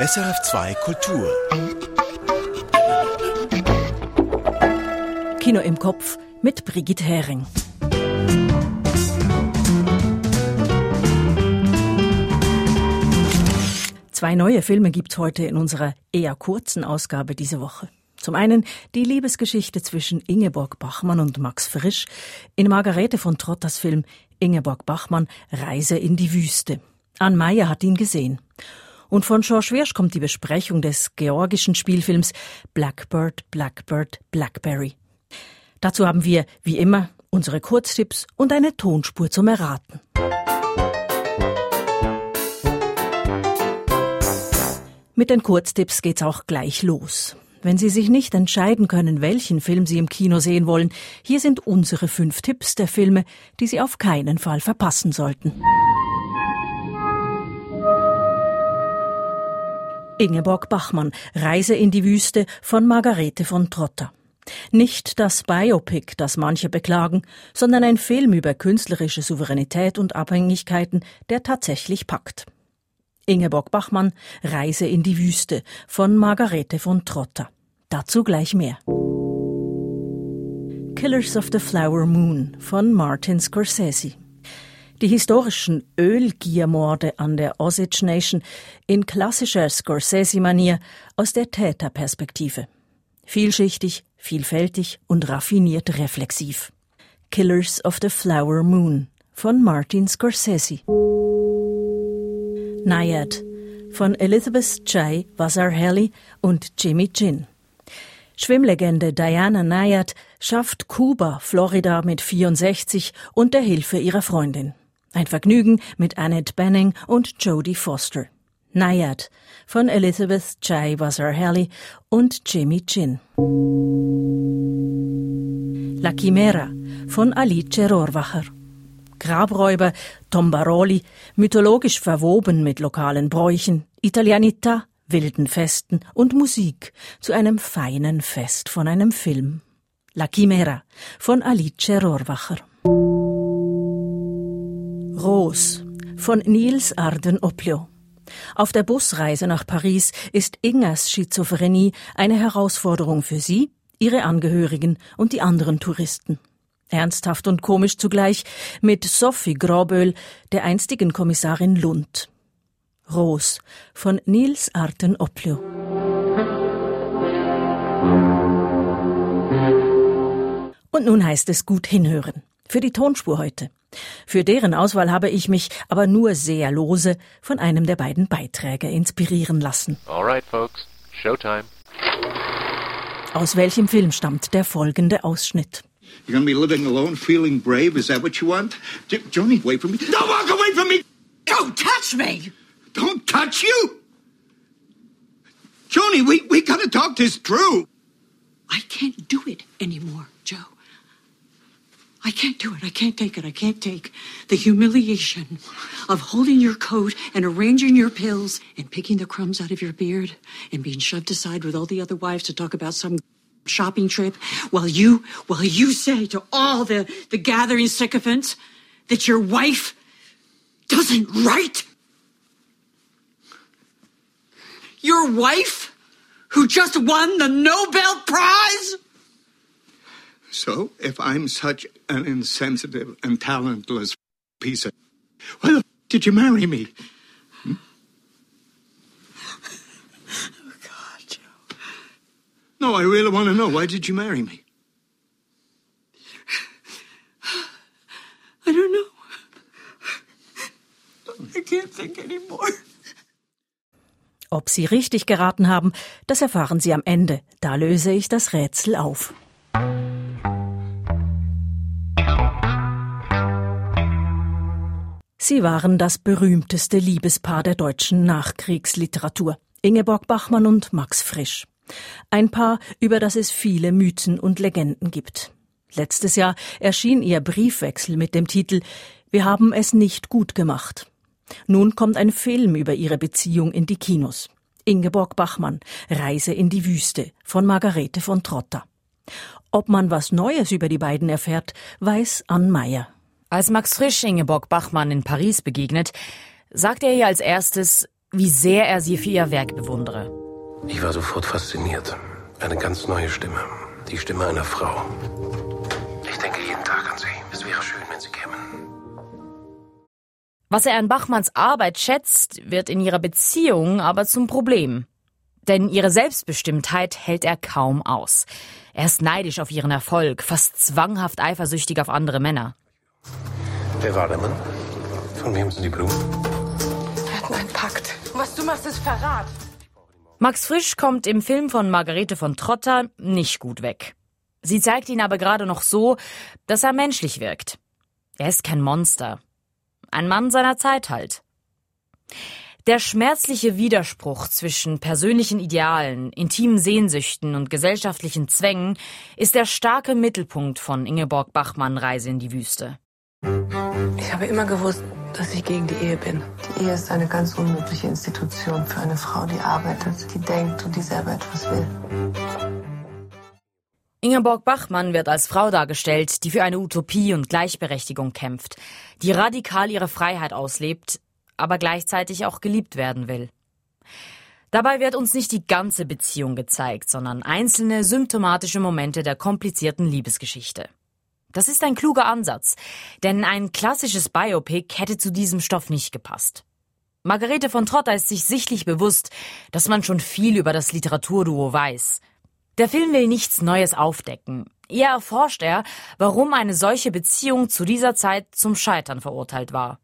SRF2 Kultur. Kino im Kopf mit Brigitte Hering. Zwei neue Filme gibt's heute in unserer eher kurzen Ausgabe diese Woche. Zum einen die Liebesgeschichte zwischen Ingeborg Bachmann und Max Frisch in Margarete von Trotters Film Ingeborg Bachmann Reise in die Wüste. Ann Meyer hat ihn gesehen. Und von George Wirsch kommt die Besprechung des georgischen Spielfilms Blackbird, Blackbird, Blackberry. Dazu haben wir, wie immer, unsere Kurztipps und eine Tonspur zum Erraten. Mit den Kurztipps geht's auch gleich los. Wenn Sie sich nicht entscheiden können, welchen Film Sie im Kino sehen wollen, hier sind unsere fünf Tipps der Filme, die Sie auf keinen Fall verpassen sollten. Ingeborg Bachmann, Reise in die Wüste von Margarete von Trotter. Nicht das Biopic, das manche beklagen, sondern ein Film über künstlerische Souveränität und Abhängigkeiten, der tatsächlich packt. Ingeborg Bachmann, Reise in die Wüste von Margarete von Trotter. Dazu gleich mehr. Killers of the Flower Moon von Martin Scorsese. Die historischen Ölgiermorde an der Osage Nation in klassischer Scorsese-Manier aus der Täterperspektive. Vielschichtig, vielfältig und raffiniert reflexiv. Killers of the Flower Moon von Martin Scorsese. Naiad von Elizabeth J. Vazarhelli und Jimmy Gin. Schwimmlegende Diana Nayad schafft Kuba, Florida mit 64 und der Hilfe ihrer Freundin. Ein Vergnügen mit Annette Benning und Jodie Foster. Nayad von Elizabeth J. Vazarhelli und Jimmy Chin. La Chimera von Alice Rohrwacher. Grabräuber, Tombaroli, mythologisch verwoben mit lokalen Bräuchen, Italianita, wilden Festen und Musik zu einem feinen Fest von einem Film. La Chimera von Alice Rohrwacher. Ros von Nils Arden Oplio. Auf der Busreise nach Paris ist Ingers Schizophrenie eine Herausforderung für sie, ihre Angehörigen und die anderen Touristen. Ernsthaft und komisch zugleich mit Sophie Groböl, der einstigen Kommissarin Lund. Ros von Nils Arten Oplio. Und nun heißt es gut hinhören. Für die Tonspur heute. Für deren Auswahl habe ich mich aber nur sehr lose von einem der beiden Beiträge inspirieren lassen. Alright, folks. Showtime. Aus welchem Film stammt der folgende Ausschnitt? You're gonna be living alone, feeling brave? Is that what you want? J- Joni, wait for me. Don't walk away from me! Don't touch me! Don't touch you! Joni, we, we gotta talk this through. I can't do it anymore, Joe. I can't do it. I can't take it. I can't take the humiliation of holding your coat and arranging your pills and picking the crumbs out of your beard and being shoved aside with all the other wives to talk about some shopping trip while you while you say to all the, the gathering sycophants that your wife doesn't write. Your wife who just won the Nobel Prize? So, if I'm such an insensitive and talentless piece of. Why the f- did you marry me? Oh God, Joe. No, I really want to know. Why did you marry me? I don't know. I can't think anymore. Ob Sie richtig geraten haben, das erfahren Sie am Ende. Da löse ich das Rätsel auf. Sie waren das berühmteste Liebespaar der deutschen Nachkriegsliteratur. Ingeborg Bachmann und Max Frisch. Ein Paar, über das es viele Mythen und Legenden gibt. Letztes Jahr erschien ihr Briefwechsel mit dem Titel Wir haben es nicht gut gemacht. Nun kommt ein Film über ihre Beziehung in die Kinos. Ingeborg Bachmann, Reise in die Wüste von Margarete von Trotter. Ob man was Neues über die beiden erfährt, weiß Ann Meyer. Als Max Frisch Ingeborg Bachmann in Paris begegnet, sagt er ihr als erstes, wie sehr er sie für ihr Werk bewundere. Ich war sofort fasziniert. Eine ganz neue Stimme. Die Stimme einer Frau. Ich denke jeden Tag an sie. Es wäre schön, wenn sie kämen. Was er an Bachmanns Arbeit schätzt, wird in ihrer Beziehung aber zum Problem. Denn ihre Selbstbestimmtheit hält er kaum aus. Er ist neidisch auf ihren Erfolg, fast zwanghaft eifersüchtig auf andere Männer. Wer war der Mann? Von wem sind die Blumen? Wir hatten einen Pakt. Was du machst, ist Verrat. Max Frisch kommt im Film von Margarete von Trotter nicht gut weg. Sie zeigt ihn aber gerade noch so, dass er menschlich wirkt. Er ist kein Monster. Ein Mann seiner Zeit halt. Der schmerzliche Widerspruch zwischen persönlichen Idealen, intimen Sehnsüchten und gesellschaftlichen Zwängen ist der starke Mittelpunkt von Ingeborg Bachmann Reise in die Wüste. Ich habe immer gewusst, dass ich gegen die Ehe bin. Die Ehe ist eine ganz unmögliche Institution für eine Frau, die arbeitet, die denkt und die selber etwas will. Ingeborg Bachmann wird als Frau dargestellt, die für eine Utopie und Gleichberechtigung kämpft, die radikal ihre Freiheit auslebt, aber gleichzeitig auch geliebt werden will. Dabei wird uns nicht die ganze Beziehung gezeigt, sondern einzelne symptomatische Momente der komplizierten Liebesgeschichte. Das ist ein kluger Ansatz, denn ein klassisches Biopic hätte zu diesem Stoff nicht gepasst. Margarete von Trotter ist sich sichtlich bewusst, dass man schon viel über das Literaturduo weiß. Der Film will nichts Neues aufdecken. Eher erforscht er, warum eine solche Beziehung zu dieser Zeit zum Scheitern verurteilt war.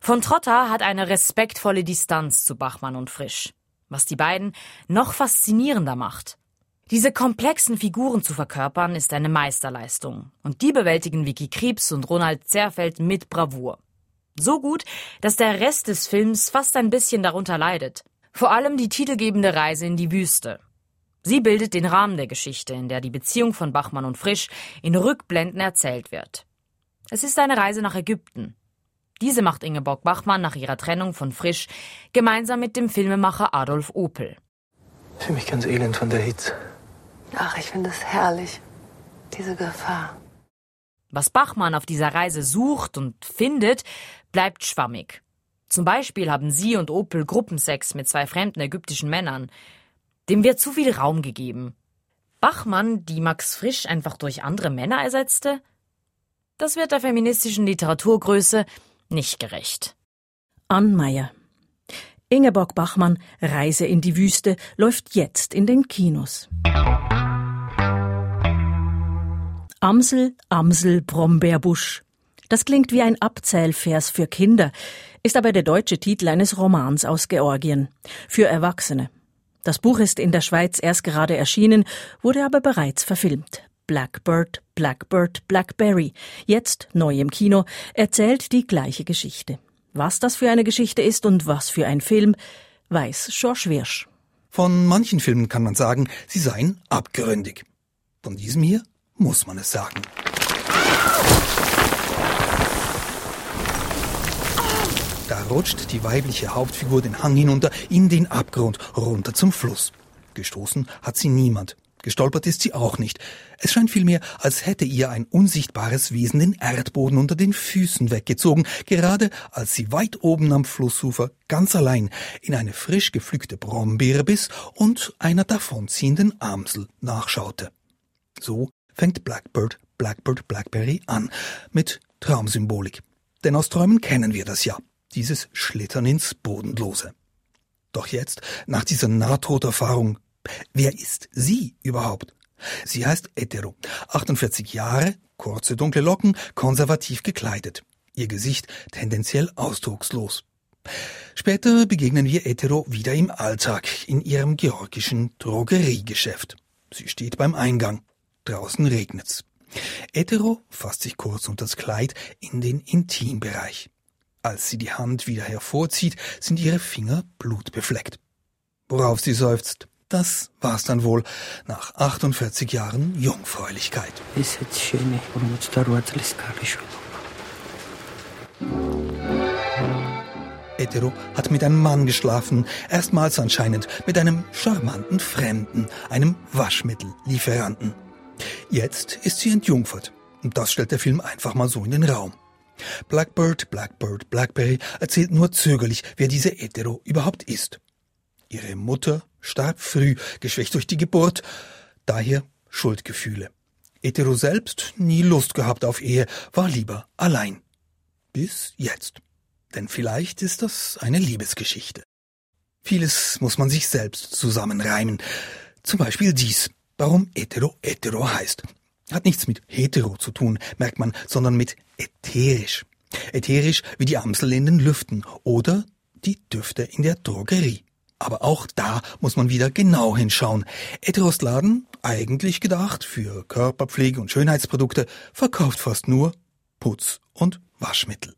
Von Trotter hat eine respektvolle Distanz zu Bachmann und Frisch, was die beiden noch faszinierender macht. Diese komplexen Figuren zu verkörpern ist eine Meisterleistung und die bewältigen Vicky Krebs und Ronald Zerfeld mit Bravour. So gut, dass der Rest des Films fast ein bisschen darunter leidet. Vor allem die titelgebende Reise in die Wüste, Sie bildet den Rahmen der Geschichte, in der die Beziehung von Bachmann und Frisch in Rückblenden erzählt wird. Es ist eine Reise nach Ägypten. Diese macht Ingeborg Bachmann nach ihrer Trennung von Frisch gemeinsam mit dem Filmemacher Adolf Opel. Ich fühle mich ganz elend von der Hitze. Ach, ich finde es herrlich. Diese Gefahr. Was Bachmann auf dieser Reise sucht und findet, bleibt schwammig. Zum Beispiel haben sie und Opel Gruppensex mit zwei fremden ägyptischen Männern. Dem wird zu viel Raum gegeben. Bachmann, die Max Frisch einfach durch andere Männer ersetzte? Das wird der feministischen Literaturgröße nicht gerecht. Ann Meyer. Ingeborg Bachmann Reise in die Wüste läuft jetzt in den Kinos. Amsel, Amsel, Brombeerbusch. Das klingt wie ein Abzählvers für Kinder, ist aber der deutsche Titel eines Romans aus Georgien. Für Erwachsene. Das Buch ist in der Schweiz erst gerade erschienen, wurde aber bereits verfilmt. Blackbird, Blackbird, Blackberry, jetzt neu im Kino, erzählt die gleiche Geschichte. Was das für eine Geschichte ist und was für ein Film, weiß George Wirsch. Von manchen Filmen kann man sagen, sie seien abgründig. Von diesem hier muss man es sagen. Da rutscht die weibliche Hauptfigur den Hang hinunter in den Abgrund, runter zum Fluss. Gestoßen hat sie niemand. Gestolpert ist sie auch nicht. Es scheint vielmehr, als hätte ihr ein unsichtbares Wesen den Erdboden unter den Füßen weggezogen, gerade als sie weit oben am Flussufer ganz allein in eine frisch gepflückte Brombeere biss und einer davonziehenden Amsel nachschaute. So fängt Blackbird, Blackbird, Blackberry an, mit Traumsymbolik. Denn aus Träumen kennen wir das ja dieses Schlittern ins Bodenlose. Doch jetzt, nach dieser Nahtoderfahrung, wer ist sie überhaupt? Sie heißt Etero, 48 Jahre, kurze dunkle Locken, konservativ gekleidet. Ihr Gesicht tendenziell ausdruckslos. Später begegnen wir Etero wieder im Alltag, in ihrem georgischen Drogeriegeschäft. Sie steht beim Eingang. Draußen regnet's. Etero fasst sich kurz unter das Kleid in den Intimbereich. Als sie die Hand wieder hervorzieht, sind ihre Finger blutbefleckt. Worauf sie seufzt, das war's dann wohl nach 48 Jahren Jungfräulichkeit. Etero hat mit einem Mann geschlafen, erstmals anscheinend mit einem charmanten Fremden, einem Waschmittellieferanten. Jetzt ist sie entjungfert. Und das stellt der Film einfach mal so in den Raum. Blackbird, Blackbird, Blackberry erzählt nur zögerlich, wer diese Hetero überhaupt ist. Ihre Mutter starb früh, geschwächt durch die Geburt, daher Schuldgefühle. Hetero selbst nie Lust gehabt auf Ehe, war lieber allein. Bis jetzt. Denn vielleicht ist das eine Liebesgeschichte. Vieles muss man sich selbst zusammenreimen. Zum Beispiel dies, warum Hetero Hetero heißt. Hat nichts mit hetero zu tun, merkt man, sondern mit ätherisch. Ätherisch wie die Amsel in den Lüften oder die Düfte in der Drogerie. Aber auch da muss man wieder genau hinschauen. Eterostladen, eigentlich gedacht für Körperpflege und Schönheitsprodukte, verkauft fast nur Putz- und Waschmittel.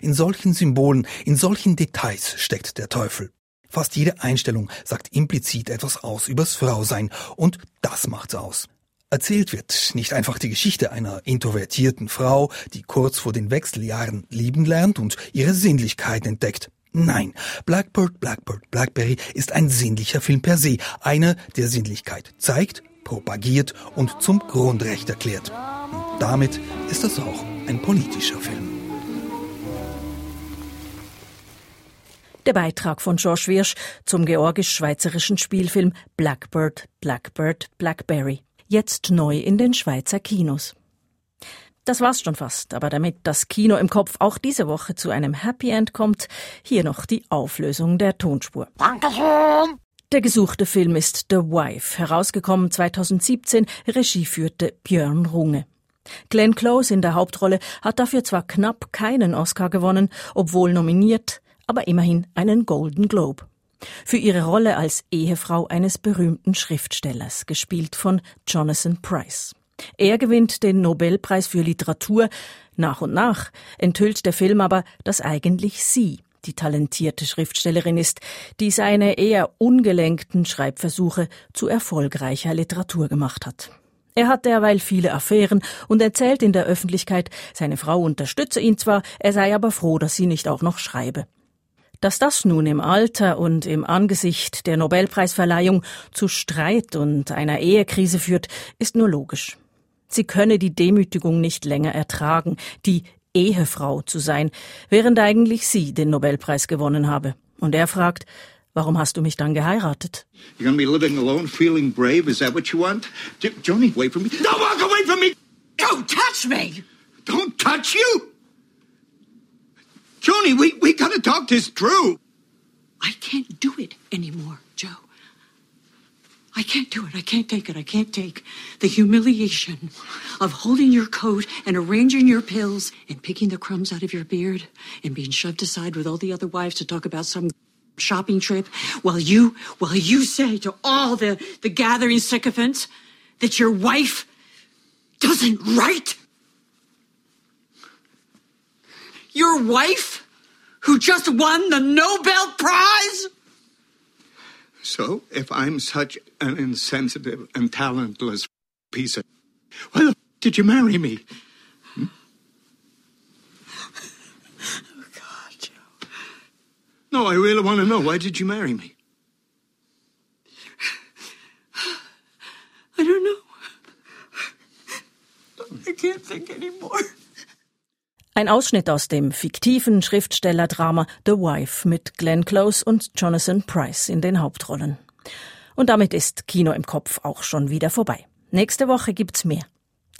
In solchen Symbolen, in solchen Details steckt der Teufel. Fast jede Einstellung sagt implizit etwas aus übers Frausein und das macht's aus. Erzählt wird nicht einfach die Geschichte einer introvertierten Frau, die kurz vor den Wechseljahren lieben lernt und ihre Sinnlichkeit entdeckt. Nein, Blackbird, Blackbird, Blackberry ist ein sinnlicher Film per se, einer, der Sinnlichkeit zeigt, propagiert und zum Grundrecht erklärt. Und damit ist das auch ein politischer Film. Der Beitrag von George Wirsch zum georgisch-schweizerischen Spielfilm Blackbird, Blackbird, Blackberry. Jetzt neu in den Schweizer Kinos. Das war's schon fast, aber damit das Kino im Kopf auch diese Woche zu einem Happy End kommt, hier noch die Auflösung der Tonspur. Dankeschön! Der gesuchte Film ist The Wife, herausgekommen 2017, Regie führte Björn Runge. Glenn Close in der Hauptrolle hat dafür zwar knapp keinen Oscar gewonnen, obwohl nominiert, aber immerhin einen Golden Globe. Für ihre Rolle als Ehefrau eines berühmten Schriftstellers, gespielt von Jonathan Price. Er gewinnt den Nobelpreis für Literatur. Nach und nach enthüllt der Film aber, dass eigentlich sie die talentierte Schriftstellerin ist, die seine eher ungelenkten Schreibversuche zu erfolgreicher Literatur gemacht hat. Er hat derweil viele Affären und erzählt in der Öffentlichkeit, seine Frau unterstütze ihn zwar, er sei aber froh, dass sie nicht auch noch schreibe. Dass das nun im Alter und im Angesicht der Nobelpreisverleihung zu Streit und einer Ehekrise führt, ist nur logisch. Sie könne die Demütigung nicht länger ertragen, die Ehefrau zu sein, während eigentlich sie den Nobelpreis gewonnen habe. Und er fragt, warum hast du mich dann geheiratet? You're gonna be living alone, feeling brave? Is that what you want? J Joni, wait for me. Don't walk away from me! Don't touch me! Don't touch you! Joni, we, we gotta talk this through. I can't do it anymore, Joe. I can't do it. I can't take it. I can't take the humiliation of holding your coat and arranging your pills and picking the crumbs out of your beard and being shoved aside with all the other wives to talk about some shopping trip while you while you say to all the, the gathering sycophants that your wife doesn't write. Your wife who just won the Nobel Prize? So, if I'm such an insensitive and talentless piece of. Why the f- did you marry me? Hmm? Oh, God, Joe. No, I really want to know. Why did you marry me? Ein Ausschnitt aus dem fiktiven Schriftstellerdrama The Wife mit Glenn Close und Jonathan Price in den Hauptrollen. Und damit ist Kino im Kopf auch schon wieder vorbei. Nächste Woche gibt's mehr.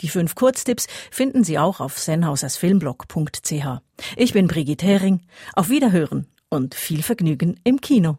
Die fünf Kurztipps finden Sie auch auf sennhausersfilmblog.ch. Ich bin Brigitte Hering. Auf Wiederhören und viel Vergnügen im Kino.